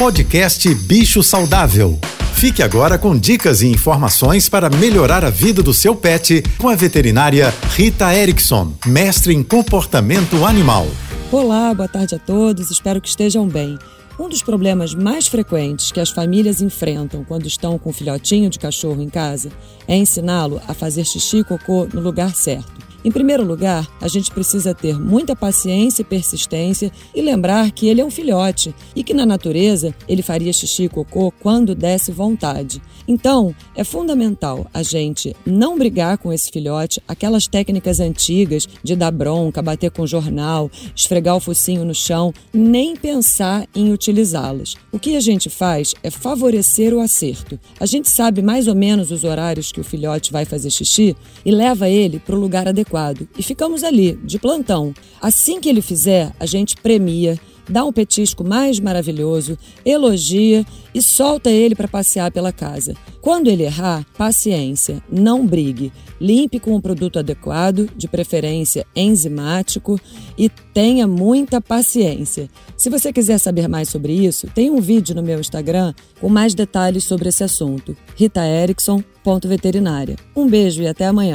Podcast Bicho Saudável. Fique agora com dicas e informações para melhorar a vida do seu pet com a veterinária Rita Erickson, mestre em comportamento animal. Olá, boa tarde a todos, espero que estejam bem. Um dos problemas mais frequentes que as famílias enfrentam quando estão com um filhotinho de cachorro em casa é ensiná-lo a fazer xixi e cocô no lugar certo. Em primeiro lugar, a gente precisa ter muita paciência e persistência e lembrar que ele é um filhote e que na natureza ele faria xixi e cocô quando desse vontade. Então, é fundamental a gente não brigar com esse filhote, aquelas técnicas antigas de dar bronca, bater com jornal, esfregar o focinho no chão, nem pensar em utilizá-las. O que a gente faz é favorecer o acerto. A gente sabe mais ou menos os horários que o filhote vai fazer xixi e leva ele para o lugar adequado adequado e ficamos ali, de plantão. Assim que ele fizer, a gente premia, dá um petisco mais maravilhoso, elogia e solta ele para passear pela casa. Quando ele errar, paciência, não brigue. Limpe com um produto adequado, de preferência enzimático, e tenha muita paciência. Se você quiser saber mais sobre isso, tem um vídeo no meu Instagram com mais detalhes sobre esse assunto. Rita Veterinária. Um beijo e até amanhã.